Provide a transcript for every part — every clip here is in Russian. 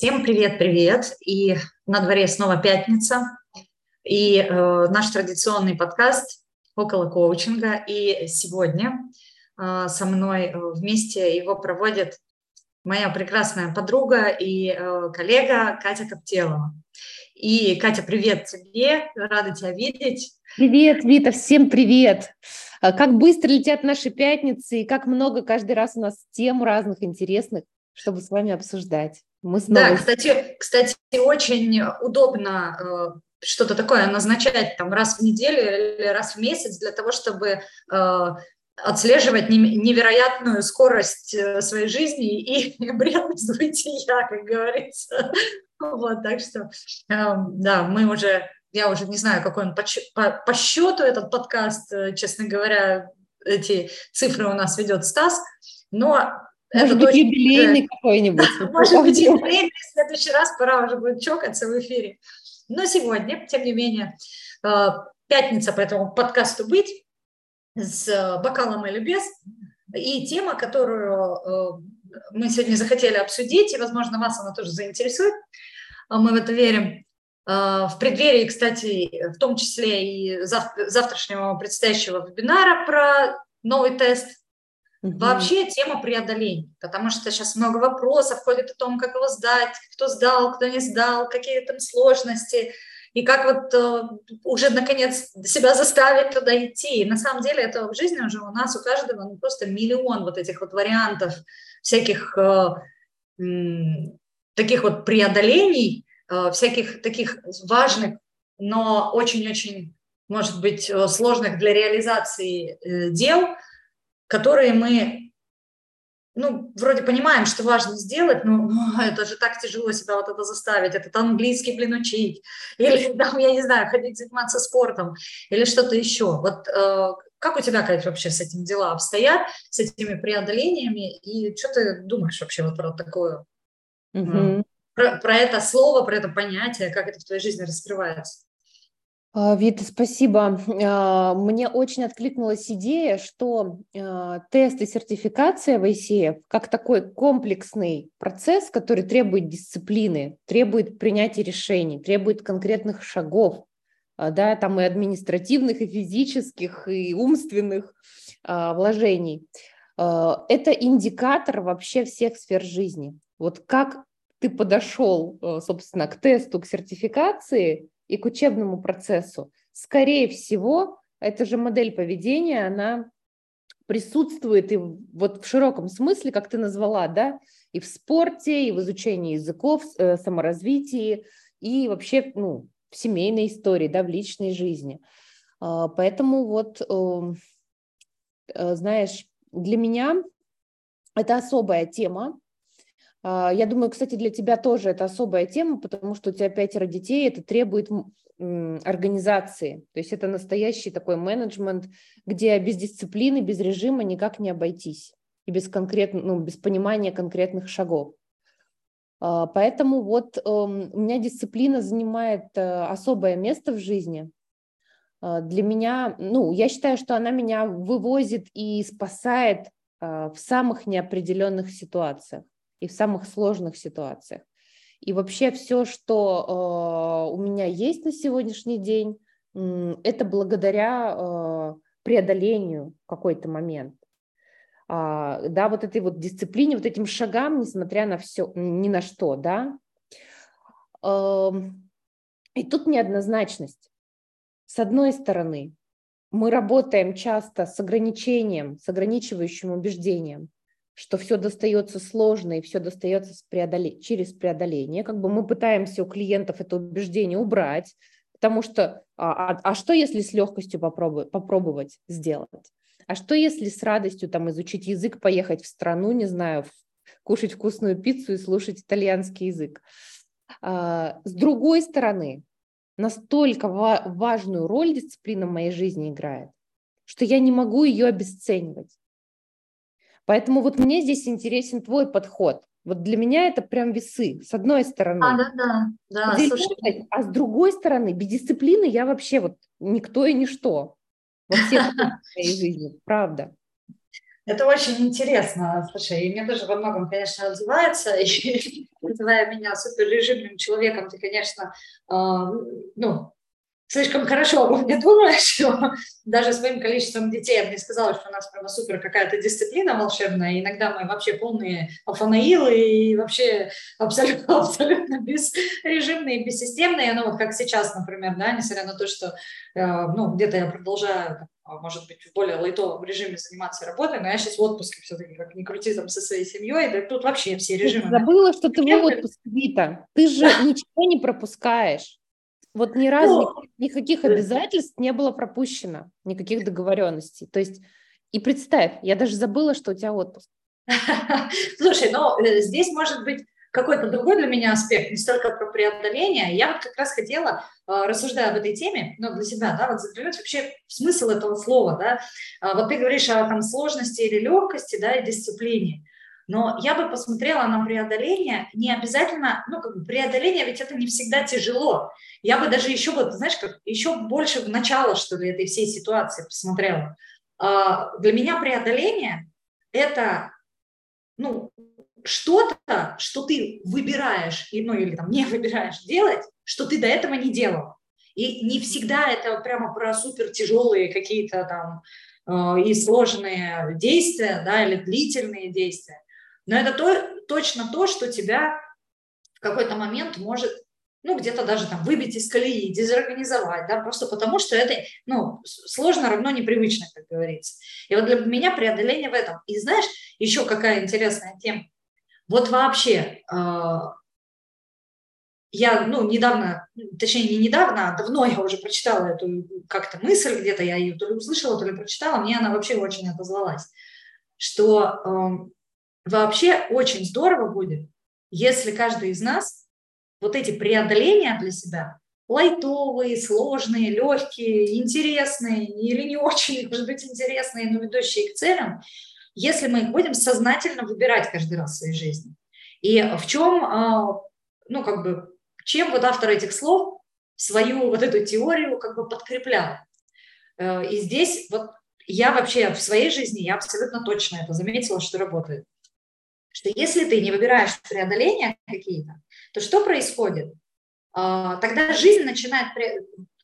Всем привет-привет! И на дворе снова пятница. И э, наш традиционный подкаст «Около коучинга». И сегодня э, со мной э, вместе его проводит моя прекрасная подруга и э, коллега Катя Коптелова. И, Катя, привет тебе, рада тебя видеть. Привет, Вита, всем привет. А как быстро летят наши пятницы, и как много каждый раз у нас тем разных интересных, чтобы с вами обсуждать. Мы снова... Да, кстати, кстати, очень удобно э, что-то такое назначать там раз в неделю или раз в месяц для того, чтобы э, отслеживать невероятную скорость э, своей жизни и бренность бытия, как говорится. Вот, так что, да, мы уже, я уже не знаю, какой он по, по, по счету этот подкаст, честно говоря, эти цифры у нас ведет Стас, но может это быть, юбилейный какой-нибудь. Может быть, юбилейный. В следующий раз пора уже будет чокаться в эфире. Но сегодня, тем не менее, э, пятница по этому подкасту «Быть» с э, бокалом или без. И тема, которую э, мы сегодня захотели обсудить, и, возможно, вас она тоже заинтересует, мы в это верим, в преддверии, кстати, в том числе и завтрашнего предстоящего вебинара про новый тест Угу. Вообще тема преодоления, потому что сейчас много вопросов ходит о том, как его сдать, кто сдал, кто не сдал, какие там сложности, и как вот э, уже наконец себя заставить туда идти. И на самом деле это в жизни уже у нас у каждого ну, просто миллион вот этих вот вариантов всяких э, м, таких вот преодолений, э, всяких таких важных, но очень-очень, может быть, э, сложных для реализации э, дел – которые мы, ну, вроде понимаем, что важно сделать, но ну, это же так тяжело себя вот это заставить, этот английский, блин, учить, или там, я не знаю, ходить заниматься спортом, или что-то еще. Вот э, как у тебя, Кать, вообще с этим дела обстоят, с этими преодолениями, и что ты думаешь вообще вот про такое, mm-hmm. про, про это слово, про это понятие, как это в твоей жизни раскрывается? А, Вита, спасибо. А, мне очень откликнулась идея, что а, тест и сертификация в ICF как такой комплексный процесс, который требует дисциплины, требует принятия решений, требует конкретных шагов, да, там и административных, и физических, и умственных вложений. Это индикатор вообще всех сфер жизни. Вот как ты подошел, собственно, к тесту, к сертификации – и к учебному процессу. Скорее всего, эта же модель поведения, она присутствует и вот в широком смысле, как ты назвала, да, и в спорте, и в изучении языков, э, саморазвитии, и вообще, ну, в семейной истории, да, в личной жизни. А, поэтому вот, эм, э, знаешь, для меня это особая тема, я думаю, кстати, для тебя тоже это особая тема, потому что у тебя пятеро детей, это требует организации. То есть это настоящий такой менеджмент, где без дисциплины, без режима никак не обойтись. И без, конкрет, ну, без понимания конкретных шагов. А, поэтому вот эм, у меня дисциплина занимает э, особое место в жизни. А, для меня, ну, я считаю, что она меня вывозит и спасает в самых неопределенных ситуациях и в самых сложных ситуациях. И вообще все, что э, у меня есть на сегодняшний день, э, это благодаря э, преодолению какой-то момент. А, да, вот этой вот дисциплине, вот этим шагам, несмотря на все, ни на что, да. Э, и тут неоднозначность. С одной стороны, мы работаем часто с ограничением, с ограничивающим убеждением что все достается сложно и все достается преодоле... через преодоление. Как бы мы пытаемся у клиентов это убеждение убрать, потому что а, а, а что если с легкостью попробовать, попробовать сделать? А что если с радостью там изучить язык, поехать в страну, не знаю, кушать вкусную пиццу и слушать итальянский язык? А, с другой стороны, настолько ва- важную роль дисциплина в моей жизни играет, что я не могу ее обесценивать. Поэтому вот мне здесь интересен твой подход. Вот для меня это прям весы, с одной стороны. А, да, да, да, слушай. А с другой стороны, без дисциплины я вообще вот никто и ничто во всех моей жизни, правда. Это очень интересно, слушай, и мне тоже во многом, конечно, отзывается, и называя меня суперрежимным человеком, ты, конечно, э, ну, слишком хорошо обо мне думаешь, даже своим количеством детей я бы не сказала, что у нас прямо супер какая-то дисциплина волшебная. Иногда мы вообще полные афанаилы и вообще абсолютно, абсолютно безрежимные, бессистемные. Ну вот как сейчас, например, да, несмотря на то, что э, ну, где-то я продолжаю а, может быть, в более лайтовом режиме заниматься работой, но я сейчас в отпуске все-таки, как ни крути, там, со своей семьей, да тут вообще все режимы. Ты забыла, что ты в отпуске, Вита. Ты же ничего не пропускаешь. Вот ни разу ну, никаких обязательств не было пропущено, никаких договоренностей. То есть, и представь, я даже забыла, что у тебя отпуск. Слушай, ну э, здесь может быть какой-то другой для меня аспект, не столько про преодоление. Я вот как раз хотела, э, рассуждая об этой теме, ну, для себя, да, вот заглянуть вообще смысл этого слова, да. А вот ты говоришь о там сложности или легкости, да, и дисциплине. Но я бы посмотрела на преодоление, не обязательно, ну, как бы преодоление, ведь это не всегда тяжело. Я бы даже еще, вот, знаешь, как еще больше в начало, что ли, этой всей ситуации посмотрела. А, для меня преодоление – это, ну, что-то, что ты выбираешь, ну, или там не выбираешь делать, что ты до этого не делал. И не всегда это прямо про супер тяжелые какие-то там э, и сложные действия, да, или длительные действия. Но это то, точно то, что тебя в какой-то момент может, ну, где-то даже там выбить из колеи, дезорганизовать, да, просто потому что это, ну, сложно равно непривычно, как говорится. И вот для меня преодоление в этом. И знаешь, еще какая интересная тема. Вот вообще, а, я, ну, недавно, точнее, не недавно, а давно я уже прочитала эту как-то мысль, где-то я ее то ли услышала, то ли прочитала, мне она вообще очень отозвалась, что вообще очень здорово будет, если каждый из нас вот эти преодоления для себя, лайтовые, сложные, легкие, интересные или не очень, может быть, интересные, но ведущие к целям, если мы их будем сознательно выбирать каждый раз в своей жизни. И в чем, а, ну, как бы, чем вот автор этих слов свою вот эту теорию как бы подкреплял. Э, и здесь вот я вообще в своей жизни, я абсолютно точно это заметила, что работает что если ты не выбираешь преодоления какие-то, то что происходит? А, тогда жизнь начинает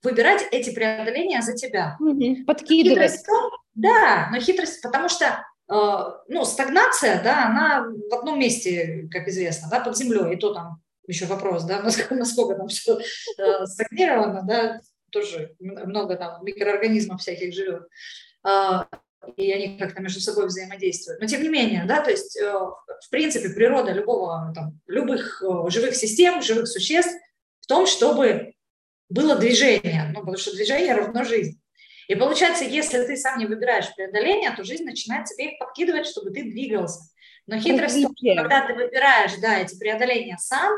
выбирать эти преодоления за тебя. Подкидывать. Хитрость да, но хитрость, потому что а, ну, стагнация, да, она в одном месте, как известно, да, под землей, и то там еще вопрос, да, насколько, насколько там все э, стагнировано, да, тоже много там микроорганизмов всяких живет. И они как-то между собой взаимодействуют. Но тем не менее, да, то есть, э, в принципе, природа любого, там, любых э, живых систем, живых существ в том, чтобы было движение, ну, потому что движение равно жизнь. И получается, если ты сам не выбираешь преодоление, то жизнь начинает тебе их подкидывать, чтобы ты двигался. Но хитрость том, что когда ты выбираешь, да, эти преодоления сам,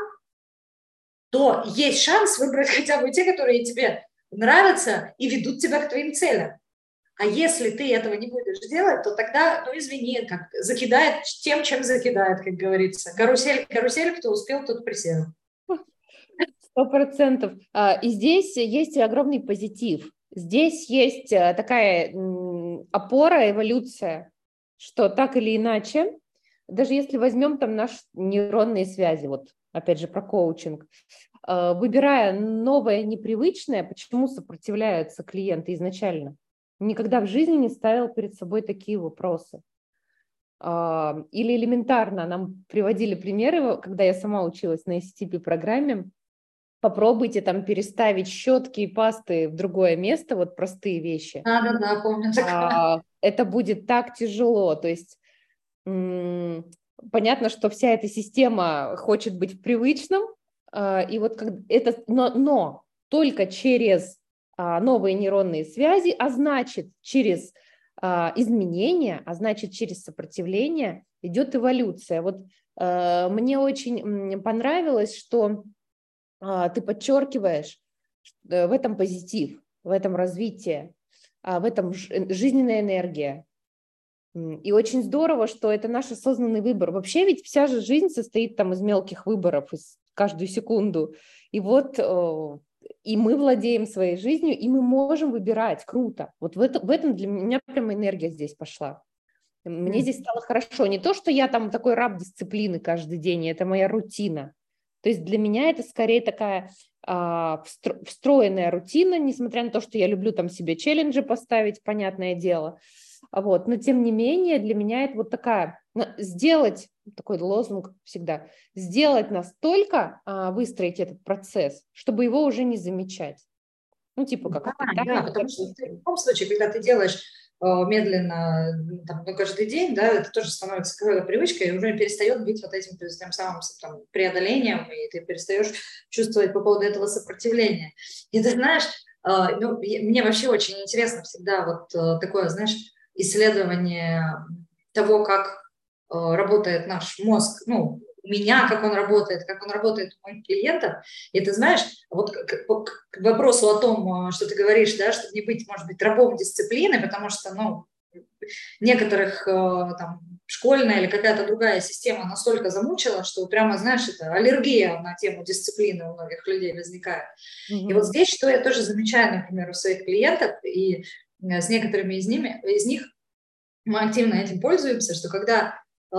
то есть шанс выбрать хотя бы те, которые тебе нравятся и ведут тебя к твоим целям. А если ты этого не будешь делать, то тогда, ну извини, как закидает тем, чем закидает, как говорится. Карусель, карусель, кто успел, тот присел. Сто процентов. А, и здесь есть огромный позитив. Здесь есть э, такая опора, эволюция, что так или иначе, даже если возьмем там наши нейронные связи, вот опять же про коучинг, э, выбирая новое непривычное, почему сопротивляются клиенты изначально? Никогда в жизни не ставил перед собой такие вопросы. А, или элементарно, нам приводили примеры, когда я сама училась на STP-программе, попробуйте там переставить щетки и пасты в другое место, вот простые вещи. Да, да, да, помню. А, это будет так тяжело, то есть понятно, что вся эта система хочет быть в привычном, а, и вот как это, но, но только через а, новые нейронные связи, а значит через а, изменения, а значит через сопротивление идет эволюция. Вот а, мне очень понравилось, что ты подчеркиваешь э, в этом позитив, в этом развитии, в этом жизненная энергия. И очень здорово, что это наш осознанный выбор. Вообще ведь вся же жизнь состоит там из мелких выборов, из каждую секунду. И вот и мы владеем своей жизнью, и мы можем выбирать. Круто. Вот в, это, в этом для меня прямо энергия здесь пошла. Мне здесь стало хорошо. Не то, что я там такой раб дисциплины каждый день, это моя рутина. То есть для меня это скорее такая а, встроенная рутина, несмотря на то, что я люблю там себе челленджи поставить, понятное дело. Вот. Но тем не менее для меня это вот такая, сделать, такой лозунг всегда, сделать настолько, а, выстроить этот процесс, чтобы его уже не замечать. Ну, типа как... Да, да, потому что в любом случае, когда ты делаешь э, медленно, там, ну, каждый день, да, это тоже становится какой-то привычкой, и уже перестает быть вот этим тем самым там, преодолением, и ты перестаешь чувствовать по поводу этого сопротивления. И ты знаешь, ну, мне вообще очень интересно всегда вот такое, знаешь, исследование того, как работает наш мозг, ну, меня, как он работает, как он работает у моих клиентов. И ты знаешь, вот к, к, к вопросу о том, э, что ты говоришь, да, чтобы не быть, может быть, рабом дисциплины, потому что, ну, некоторых э, там школьная или какая-то другая система настолько замучила, что прямо, знаешь, это аллергия на тему дисциплины у многих людей возникает. Mm-hmm. И вот здесь, что я тоже замечаю, например, у своих клиентов, и э, с некоторыми из, ними, из них мы активно этим пользуемся, что когда Э,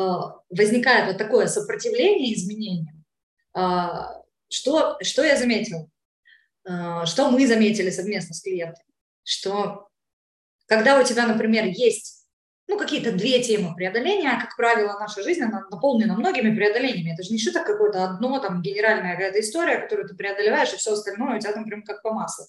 возникает вот такое сопротивление изменениям, э, что, что я заметила? Э, что мы заметили совместно с клиентами? Что когда у тебя, например, есть ну, какие-то две темы преодоления, как правило, наша жизнь она наполнена многими преодолениями. Это же не что-то какое-то одно, там, генеральная какая-то история, которую ты преодолеваешь, и все остальное у тебя там прям как по маслу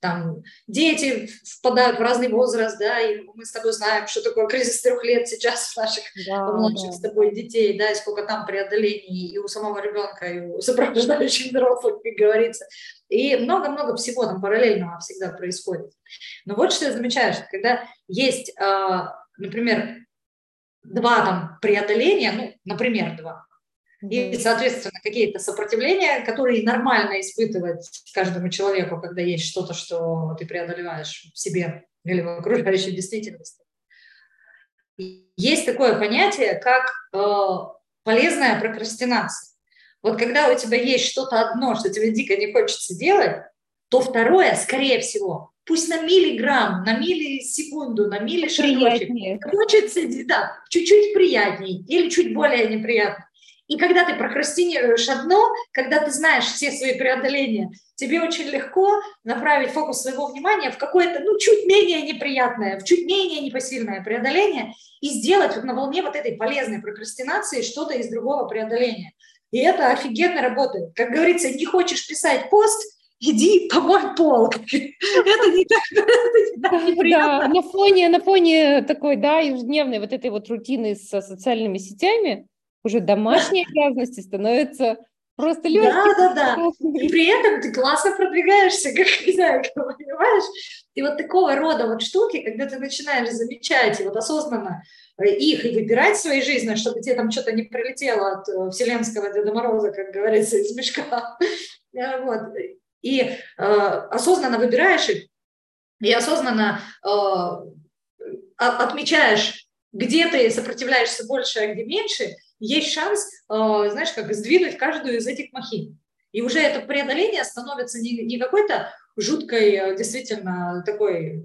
там дети впадают в разный возраст, да, и мы с тобой знаем, что такое кризис трех лет сейчас у наших да, младших да. с тобой детей, да, и сколько там преодолений и у самого ребенка, и у сопровождающих взрослых, как говорится. И много-много всего там параллельного всегда происходит. Но вот что я замечаю, что когда есть, а, например, два там преодоления, ну, например, два, и, соответственно, какие-то сопротивления, которые нормально испытывать каждому человеку, когда есть что-то, что ты преодолеваешь в себе или в окружающей действительности. Есть такое понятие, как э, полезная прокрастинация. Вот когда у тебя есть что-то одно, что тебе дико не хочется делать, то второе, скорее всего, пусть на миллиграмм, на миллисекунду, на миллишажочек, хочется, да, чуть-чуть приятней или чуть более неприятно. И когда ты прокрастинируешь одно, когда ты знаешь все свои преодоления, тебе очень легко направить фокус своего внимания в какое-то, ну, чуть менее неприятное, в чуть менее непосильное преодоление и сделать вот на волне вот этой полезной прокрастинации что-то из другого преодоления. И это офигенно работает. Как говорится, не хочешь писать пост, иди помой пол. Это не так, неприятно. Да, на фоне, на фоне такой, да, ежедневной вот этой вот рутины со социальными сетями, уже домашние обязанности становятся просто легкие. Да, да, да. И при этом ты классно продвигаешься, как, не знаю, понимаешь? И вот такого рода вот штуки, когда ты начинаешь замечать и вот осознанно э, их и выбирать в своей жизни, чтобы тебе там что-то не прилетело от э, вселенского Деда Мороза, как говорится, из мешка. Э, вот. И э, осознанно выбираешь их, и осознанно э, отмечаешь, где ты сопротивляешься больше, а где меньше – есть шанс, э, знаешь, как сдвинуть каждую из этих махин. И уже это преодоление становится не, не какой-то жуткой, э, действительно, такой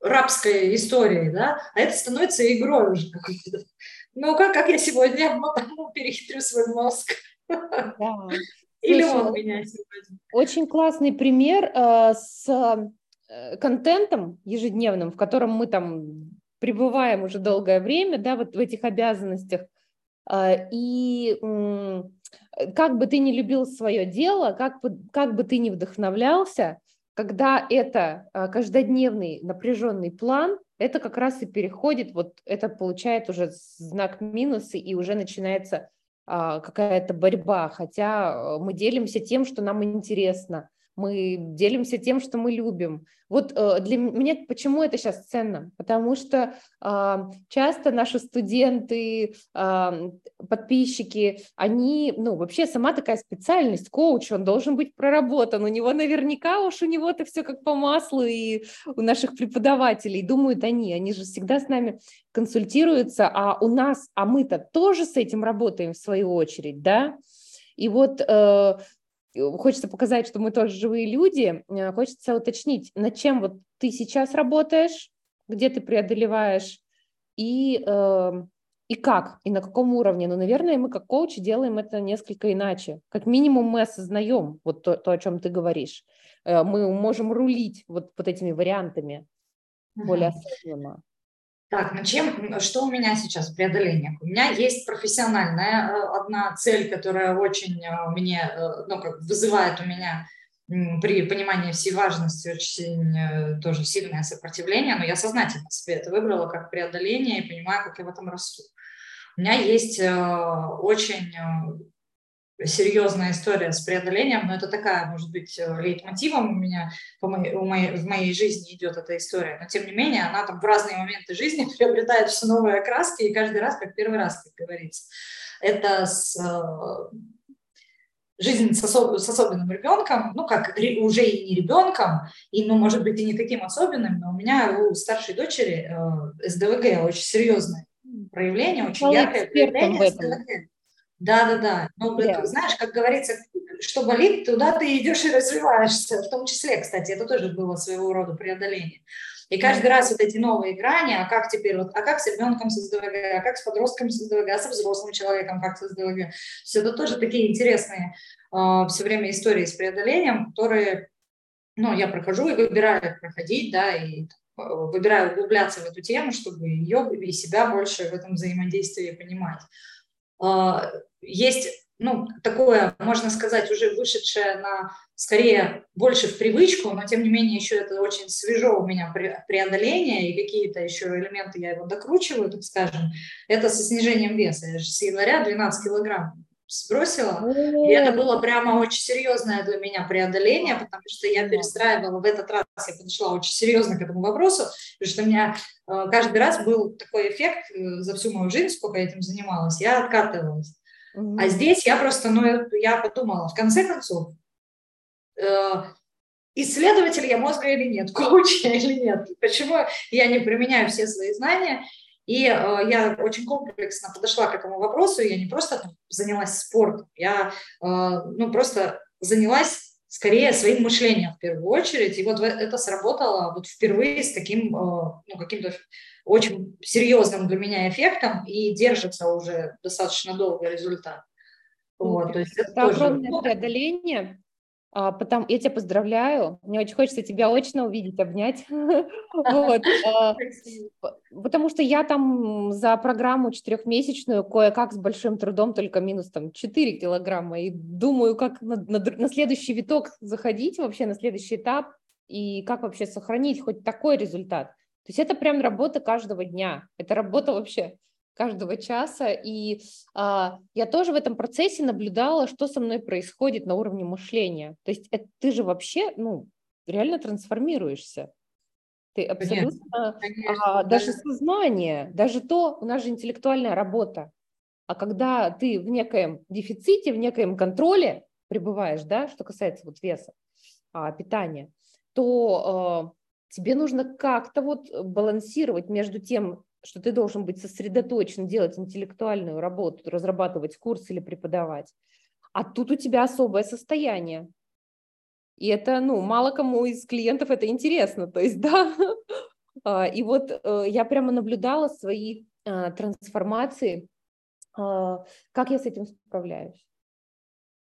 рабской историей, да, а это становится игрой уже какой-то. Ну, как, как я сегодня ну, перехитрю свой мозг. Да. Или Слушай, он меня сегодня. Очень классный пример э, с э, контентом ежедневным, в котором мы там пребываем уже долгое время, да, вот в этих обязанностях – и как бы ты ни любил свое дело, как бы, как бы ты ни вдохновлялся, когда это а, каждодневный напряженный план, это как раз и переходит, вот это получает уже знак минуса, и уже начинается а, какая-то борьба, хотя мы делимся тем, что нам интересно, мы делимся тем, что мы любим. Вот э, для меня почему это сейчас ценно? Потому что э, часто наши студенты, э, подписчики, они, ну, вообще сама такая специальность, коуч, он должен быть проработан, у него наверняка уж у него-то все как по маслу, и у наших преподавателей думают они, они же всегда с нами консультируются, а у нас, а мы-то тоже с этим работаем в свою очередь, да? И вот э, хочется показать, что мы тоже живые люди, э, хочется уточнить, над чем вот ты сейчас работаешь, где ты преодолеваешь, и, э, и как, и на каком уровне. Но, наверное, мы как коучи делаем это несколько иначе. Как минимум мы осознаем вот то, то о чем ты говоришь. Э, мы можем рулить вот, вот этими вариантами более осознанно. Так, ну чем, что у меня сейчас в преодолениях? У меня есть профессиональная э, одна цель, которая очень э, мне, э, ну, как вызывает у меня при понимании всей важности очень тоже сильное сопротивление, но я сознательно себе это выбрала как преодоление и понимаю, как я в этом расту. У меня есть очень серьезная история с преодолением, но это такая, может быть, э, лейтмотивом у меня по моей, у моей, в моей жизни идет эта история, но тем не менее она там в разные моменты жизни приобретает все новые окраски, и каждый раз как первый раз, как говорится. Это с, э, жизнь с, особ, с особенным ребенком, ну, как уже и не ребенком, и, ну, может быть, и не таким особенным, но у меня у старшей дочери э, СДВГ очень серьезное проявление, очень яркое проявление СДВГ. Да, да, да. Ну, yeah. знаешь, как говорится, что болит, туда ты идешь и развиваешься. В том числе, кстати, это тоже было своего рода преодоление. И каждый раз вот эти новые грани, а как теперь, вот, а как с ребенком с СДВГ, а как с подростком с СДВГ, а со взрослым человеком как с СДВГ. Все это тоже такие интересные э, все время истории с преодолением, которые, ну, я прохожу и выбираю проходить, да, и э, выбираю углубляться в эту тему, чтобы ее и себя больше в этом взаимодействии понимать. А, есть ну, такое, можно сказать, уже вышедшее на, скорее, больше в привычку, но, тем не менее, еще это очень свежо у меня преодоление, и какие-то еще элементы я его докручиваю, так скажем, это со снижением веса. Я же с января 12 килограмм сбросила, и это было прямо очень серьезное для меня преодоление, потому что я перестраивала. В этот раз, я подошла очень серьезно к этому вопросу, потому что у меня э, каждый раз был такой эффект э, за всю мою жизнь, сколько я этим занималась, я откатывалась. А здесь я просто, ну, я подумала, в конце концов, э, исследователь я мозга или нет, коуч я или нет, почему я не применяю все свои знания, и э, я очень комплексно подошла к этому вопросу, я не просто там, занялась спортом, я э, ну, просто занялась скорее своим мышлением в первую очередь, и вот это сработало вот впервые с таким, э, ну, каким-то очень серьезным для меня эффектом, и держится уже достаточно долго результат. Вот, то есть это, это тоже... огромное преодоление, Потому, я тебя поздравляю. Мне очень хочется тебя очно увидеть, обнять. вот. А, потому что я там за программу четырехмесячную кое-как с большим трудом только минус там 4 килограмма. И думаю, как на, на, на следующий виток заходить вообще, на следующий этап, и как вообще сохранить хоть такой результат. То есть это прям работа каждого дня. Это работа вообще каждого часа. И а, я тоже в этом процессе наблюдала, что со мной происходит на уровне мышления. То есть это, ты же вообще, ну, реально трансформируешься. Ты абсолютно, конечно, конечно, а, даже да. сознание, даже то, у нас же интеллектуальная работа. А когда ты в некоем дефиците, в некоем контроле пребываешь, да, что касается вот веса, а, питания, то э, тебе нужно как-то вот балансировать между тем, что ты должен быть сосредоточен, делать интеллектуальную работу, разрабатывать курс или преподавать. А тут у тебя особое состояние. И это, ну, мало кому из клиентов это интересно. То есть, да. А, и вот э, я прямо наблюдала свои а, трансформации, а, как я с этим справляюсь.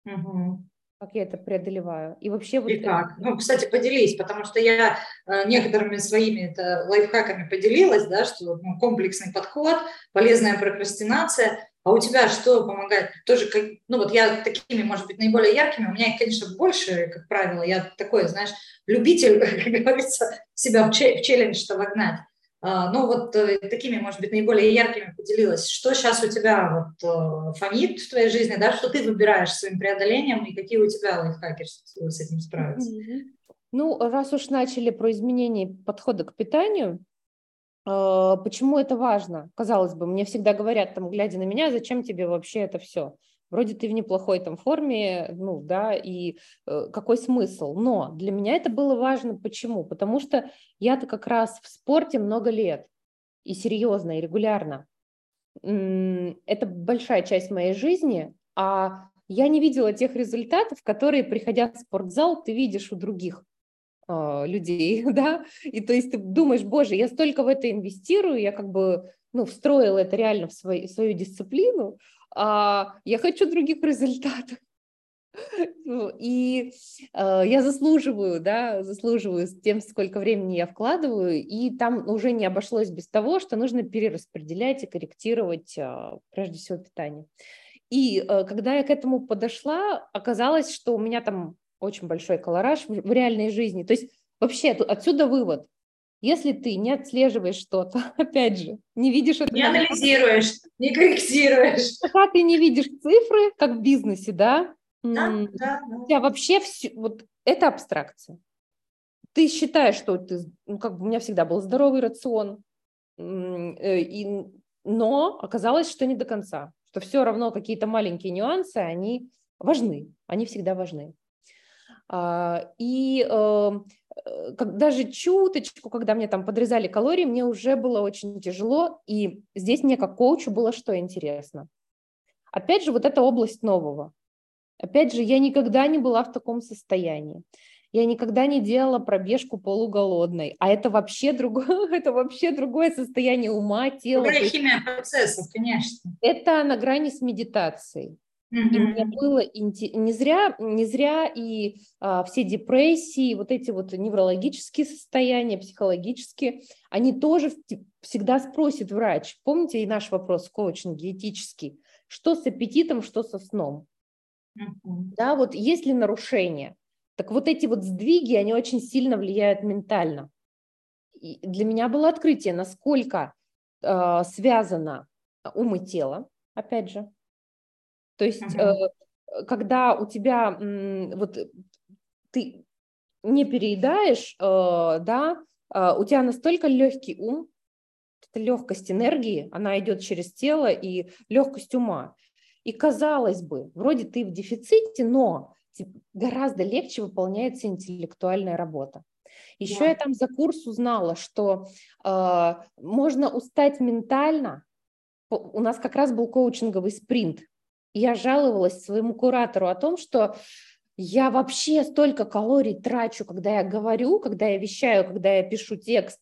Угу как я это преодолеваю. И вообще вот... И как? Ну, кстати, поделись, потому что я э, некоторыми своими это, лайфхаками поделилась, да, что ну, комплексный подход, полезная прокрастинация. А у тебя что помогает? Тоже, как, ну вот я такими, может быть, наиболее яркими, у меня их, конечно, больше, как правило. Я такой, знаешь, любитель, как говорится, себя в челлендж-то вогнать. А, ну вот э, такими, может быть, наиболее яркими поделилась. Что сейчас у тебя вот э, фонит в твоей жизни, да, что ты выбираешь своим преодолением и какие у тебя лайфхаки с этим справиться? Ну, раз уж начали про изменение подхода к питанию, э, почему это важно? Казалось бы, мне всегда говорят, там, глядя на меня, зачем тебе вообще это все? Вроде ты в неплохой там форме, ну да, и э, какой смысл? Но для меня это было важно. Почему? Потому что я-то как раз в спорте много лет и серьезно, и регулярно. Это большая часть моей жизни, а я не видела тех результатов, которые, приходя в спортзал, ты видишь у других. э, людей, да, и то есть ты думаешь, боже, я столько в это инвестирую, я как бы, ну, встроила это реально в свою, свою дисциплину, а я хочу других результатов. Ну, и э, я заслуживаю, да, заслуживаю тем, сколько времени я вкладываю, и там уже не обошлось без того, что нужно перераспределять и корректировать э, прежде всего питание. И э, когда я к этому подошла, оказалось, что у меня там очень большой колораж в, в реальной жизни. То есть вообще отсюда вывод. Если ты не отслеживаешь что-то, опять же, не видишь это... Не анализируешь, не корректируешь. Пока ты не видишь цифры, как в бизнесе, да, да, да, да. У тебя вообще все, вот это абстракция. Ты считаешь, что ты, ну, как бы у меня всегда был здоровый рацион, э, и, но оказалось, что не до конца, что все равно какие-то маленькие нюансы, они важны, они всегда важны. А, и э, как, даже чуточку, когда мне там подрезали калории, мне уже было очень тяжело, и здесь мне как коучу было что интересно. Опять же, вот эта область нового. Опять же, я никогда не была в таком состоянии. Я никогда не делала пробежку полуголодной, а это вообще другое, это вообще другое состояние ума, тела. Другая химия процессов, конечно. Это на грани с медитацией. Mm-hmm. И мне было не зря, не зря и а, все депрессии, вот эти вот неврологические состояния, психологические, они тоже всегда спросит врач. Помните и наш вопрос в коучинге этический, что с аппетитом, что со сном? Да, вот есть ли нарушение? Так вот эти вот сдвиги, они очень сильно влияют ментально. И для меня было открытие, насколько э, связано ум и тело, опять же. То есть, э, когда у тебя э, вот ты не переедаешь, э, да, э, у тебя настолько легкий ум, легкость энергии, она идет через тело и легкость ума. И казалось бы, вроде ты в дефиците, но гораздо легче выполняется интеллектуальная работа. Еще да. я там за курс узнала, что э, можно устать ментально. У нас как раз был коучинговый спринт. Я жаловалась своему куратору о том, что я вообще столько калорий трачу, когда я говорю, когда я вещаю, когда я пишу текст,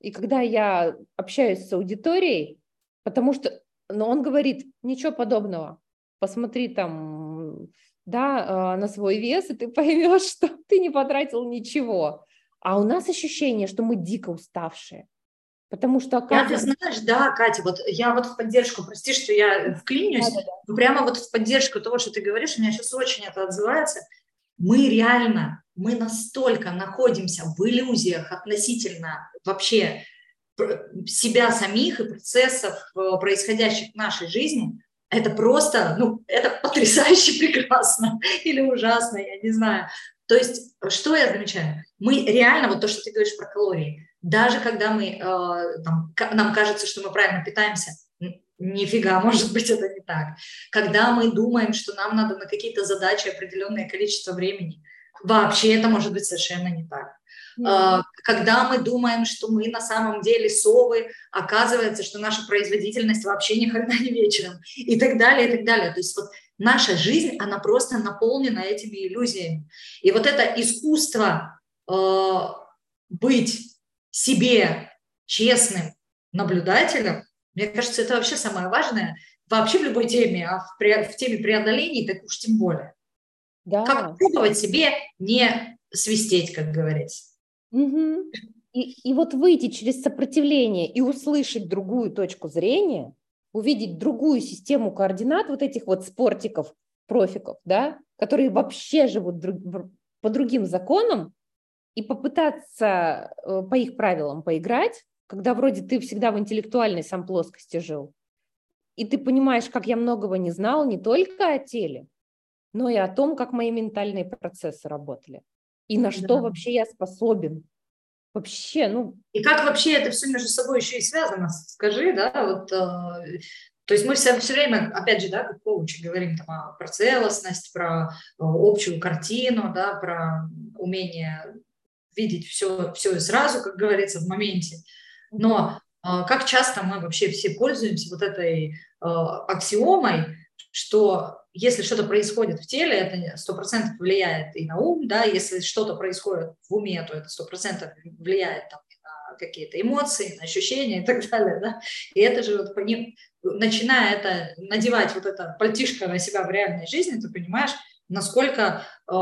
и когда я общаюсь с аудиторией, потому что но он говорит, ничего подобного. Посмотри там, да, а, на свой вес, и ты поймешь, что ты не потратил ничего. А у нас ощущение, что мы дико уставшие. Потому что оказывается... Я, ты знаешь, да, Катя, вот я вот в поддержку, прости, что я вклинюсь, да, да, да. прямо вот в поддержку того, что ты говоришь, у меня сейчас очень это отзывается. Мы реально, мы настолько находимся в иллюзиях относительно вообще себя самих и процессов, э, происходящих в нашей жизни, это просто, ну, это потрясающе прекрасно или ужасно, я не знаю. То есть, что я замечаю? Мы реально, вот то, что ты говоришь про калории, даже когда мы, э, там, нам кажется, что мы правильно питаемся, нифига, может быть, это не так. Когда мы думаем, что нам надо на какие-то задачи определенное количество времени, вообще это может быть совершенно не так. Mm-hmm. Когда мы думаем, что мы на самом деле совы, оказывается, что наша производительность вообще ни хрена не вечером и так далее, и так далее. То есть вот наша жизнь, она просто наполнена этими иллюзиями. И вот это искусство э, быть себе честным наблюдателем, мне кажется, это вообще самое важное вообще в любой теме, а в, в теме преодолений так уж тем более. Да. Как пробовать себе не свистеть, как говорится. Угу. И, и вот выйти через сопротивление и услышать другую точку зрения, увидеть другую систему координат вот этих вот спортиков, профиков, да, которые вообще живут друг, по другим законам, и попытаться э, по их правилам поиграть, когда вроде ты всегда в интеллектуальной сам плоскости жил, и ты понимаешь, как я многого не знал не только о теле, но и о том, как мои ментальные процессы работали и на что да. вообще я способен. Вообще, ну... И как вообще это все между собой еще и связано, скажи, да, вот, э, то есть мы все, все время, опять же, да, как коучи, говорим там про целостность, про э, общую картину, да, про умение видеть все, все сразу, как говорится, в моменте. Но э, как часто мы вообще все пользуемся вот этой э, аксиомой, что если что-то происходит в теле, это сто процентов влияет и на ум, да, если что-то происходит в уме, то это сто процентов влияет там, на какие-то эмоции, на ощущения и так далее, да, и это же вот по ним, начиная это, надевать вот это пальтишко на себя в реальной жизни, ты понимаешь, насколько э,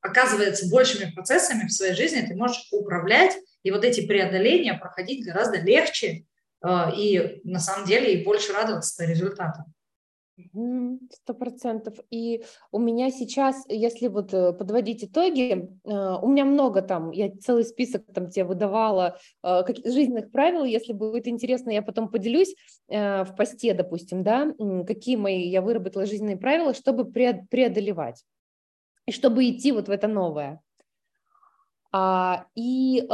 оказывается большими процессами в своей жизни ты можешь управлять, и вот эти преодоления проходить гораздо легче, э, и на самом деле и больше радоваться результатам. Сто процентов. И у меня сейчас, если вот э, подводить итоги, э, у меня много там, я целый список там тебе выдавала э, жизненных правил, если будет интересно, я потом поделюсь в посте, допустим, да, какие мои я выработала жизненные правила, чтобы преодолевать и чтобы идти вот в это новое. А, и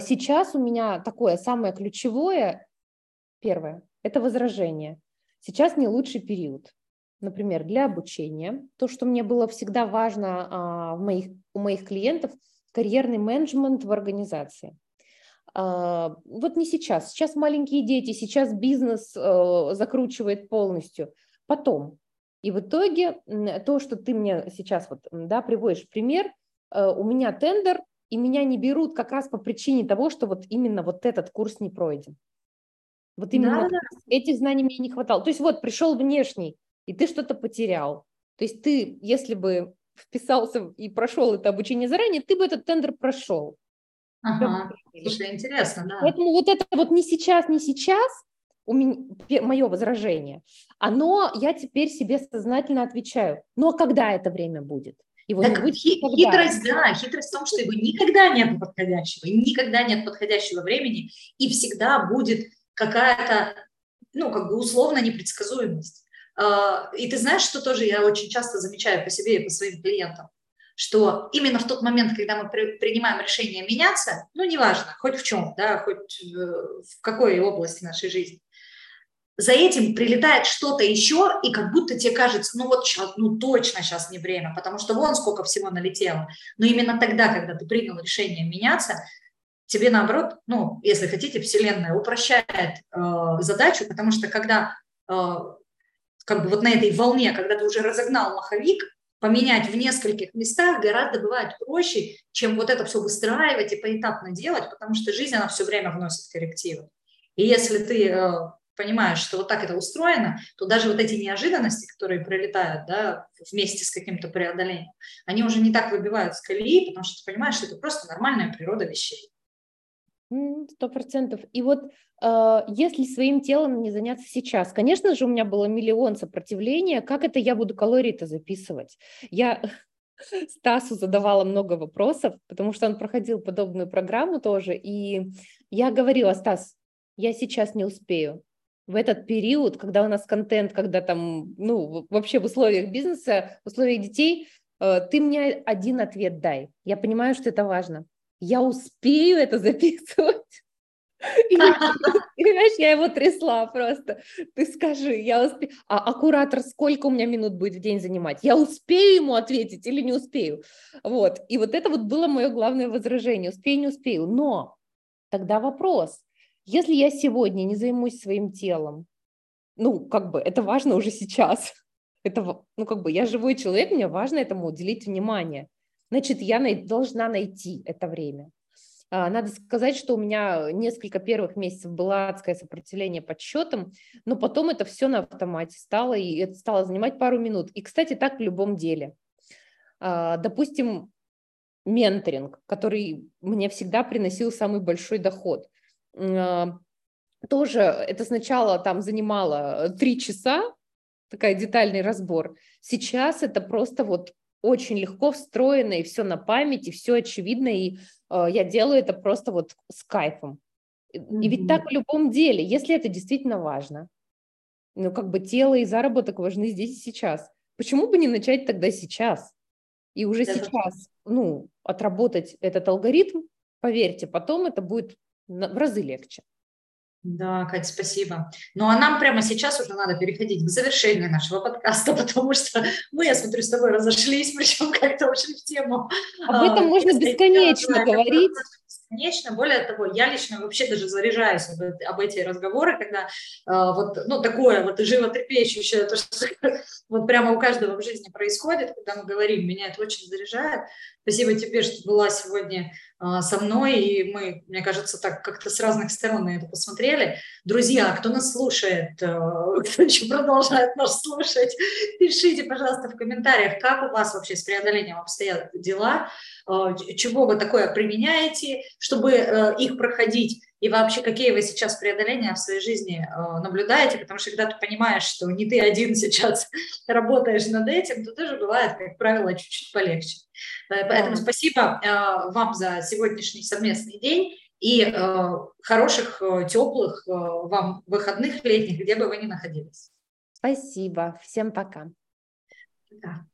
сейчас у меня такое самое ключевое, первое, это возражение. Сейчас не лучший период. Например, для обучения. То, что мне было всегда важно а, в моих, у моих клиентов, карьерный менеджмент в организации. А, вот не сейчас. Сейчас маленькие дети, сейчас бизнес а, закручивает полностью. Потом. И в итоге то, что ты мне сейчас вот, да, приводишь пример, а, у меня тендер, и меня не берут как раз по причине того, что вот именно вот этот курс не пройден. Вот именно да, да. этих знаний мне не хватало. То есть вот пришел внешний, и ты что-то потерял. То есть ты, если бы вписался и прошел это обучение заранее, ты бы этот тендер прошел. Ага, слушай, интересно, да. Поэтому вот это вот не сейчас, не сейчас, у меня, мое возражение, оно, я теперь себе сознательно отвечаю, ну а когда это время будет? Его так будет хитрость, да, хитрость в том, что его никогда нет подходящего, никогда нет подходящего времени, и всегда будет какая-то, ну, как бы условно непредсказуемость. А, и ты знаешь, что тоже я очень часто замечаю по себе и по своим клиентам, что именно в тот момент, когда мы принимаем решение меняться, ну, неважно, хоть в чем, да, хоть в какой области нашей жизни, за этим прилетает что-то еще, и как будто тебе кажется, ну вот сейчас, ну точно сейчас не время, потому что вон сколько всего налетело. Но именно тогда, когда ты принял решение меняться, тебе наоборот, ну, если хотите, Вселенная упрощает э, задачу, потому что когда э, как бы вот на этой волне, когда ты уже разогнал маховик, поменять в нескольких местах гораздо бывает проще, чем вот это все выстраивать и поэтапно делать, потому что жизнь, она все время вносит коррективы. И если ты э, понимаешь, что вот так это устроено, то даже вот эти неожиданности, которые прилетают да, вместе с каким-то преодолением, они уже не так выбивают с колеи, потому что ты понимаешь, что это просто нормальная природа вещей. Сто процентов. И вот э, если своим телом не заняться сейчас, конечно же, у меня было миллион сопротивления, как это я буду калории-то записывать? Я Стасу задавала много вопросов, потому что он проходил подобную программу тоже, и я говорила, Стас, я сейчас не успею. В этот период, когда у нас контент, когда там, ну, вообще в условиях бизнеса, в условиях детей, э, ты мне один ответ дай. Я понимаю, что это важно я успею это записывать. И, понимаешь, я его трясла просто. Ты скажи, я успею. А, а сколько у меня минут будет в день занимать? Я успею ему ответить или не успею? Вот. И вот это вот было мое главное возражение. Успею, не успею. Но тогда вопрос. Если я сегодня не займусь своим телом, ну, как бы, это важно уже сейчас. Это, ну, как бы, я живой человек, мне важно этому уделить внимание значит, я должна найти это время. А, надо сказать, что у меня несколько первых месяцев было адское сопротивление подсчетам, но потом это все на автомате стало, и это стало занимать пару минут. И, кстати, так в любом деле. А, допустим, менторинг, который мне всегда приносил самый большой доход. А, тоже это сначала там занимало три часа, такая детальный разбор. Сейчас это просто вот очень легко встроено, и все на памяти, все очевидно, и э, я делаю это просто вот с кайфом. Mm-hmm. И ведь так в любом деле, если это действительно важно, ну, как бы тело и заработок важны здесь и сейчас. Почему бы не начать тогда сейчас? И уже это сейчас, ну, отработать этот алгоритм, поверьте, потом это будет в разы легче. Да, Катя, спасибо. Ну, а нам прямо сейчас уже надо переходить к завершению нашего подкаста, потому что мы, я смотрю, с тобой разошлись, причем как-то очень в тему. Об этом а, можно бесконечно говорить. бесконечно. Более того, я лично вообще даже заряжаюсь об, об эти разговоры, когда э, вот, ну, такое вот животрепещущее, то, что вот прямо у каждого в жизни происходит, когда мы говорим, меня это очень заряжает. Спасибо тебе, что была сегодня со мной, и мы, мне кажется, так как-то с разных сторон на это посмотрели. Друзья, кто нас слушает, э, кто еще продолжает нас слушать, пишите, пожалуйста, в комментариях, как у вас вообще с преодолением обстоят дела, э, чего вы такое применяете, чтобы э, их проходить, и вообще какие вы сейчас преодоления в своей жизни наблюдаете, потому что когда ты понимаешь, что не ты один сейчас работаешь над этим, то тоже бывает, как правило, чуть-чуть полегче. Поэтому спасибо вам за сегодняшний совместный день и э, хороших, э, теплых э, вам выходных летних, где бы вы ни находились. Спасибо. Всем пока. Пока.